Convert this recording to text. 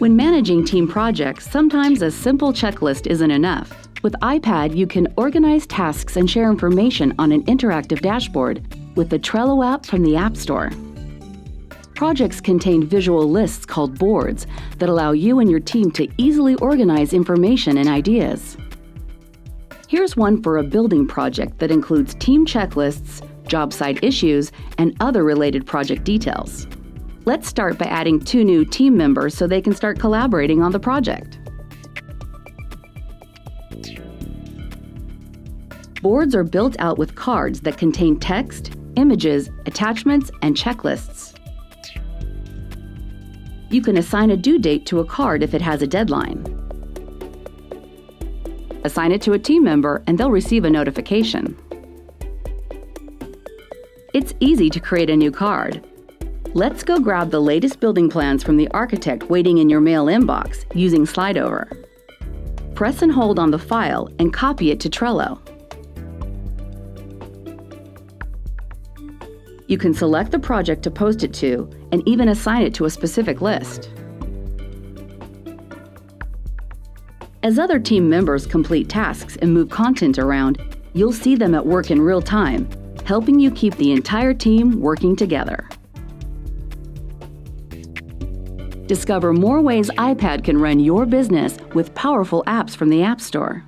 When managing team projects, sometimes a simple checklist isn't enough. With iPad, you can organize tasks and share information on an interactive dashboard with the Trello app from the App Store. Projects contain visual lists called boards that allow you and your team to easily organize information and ideas. Here's one for a building project that includes team checklists, job site issues, and other related project details. Let's start by adding two new team members so they can start collaborating on the project. Boards are built out with cards that contain text, images, attachments, and checklists. You can assign a due date to a card if it has a deadline. Assign it to a team member and they'll receive a notification. It's easy to create a new card. Let's go grab the latest building plans from the architect waiting in your mail inbox using SlideOver. Press and hold on the file and copy it to Trello. You can select the project to post it to and even assign it to a specific list. As other team members complete tasks and move content around, you'll see them at work in real time, helping you keep the entire team working together. Discover more ways iPad can run your business with powerful apps from the App Store.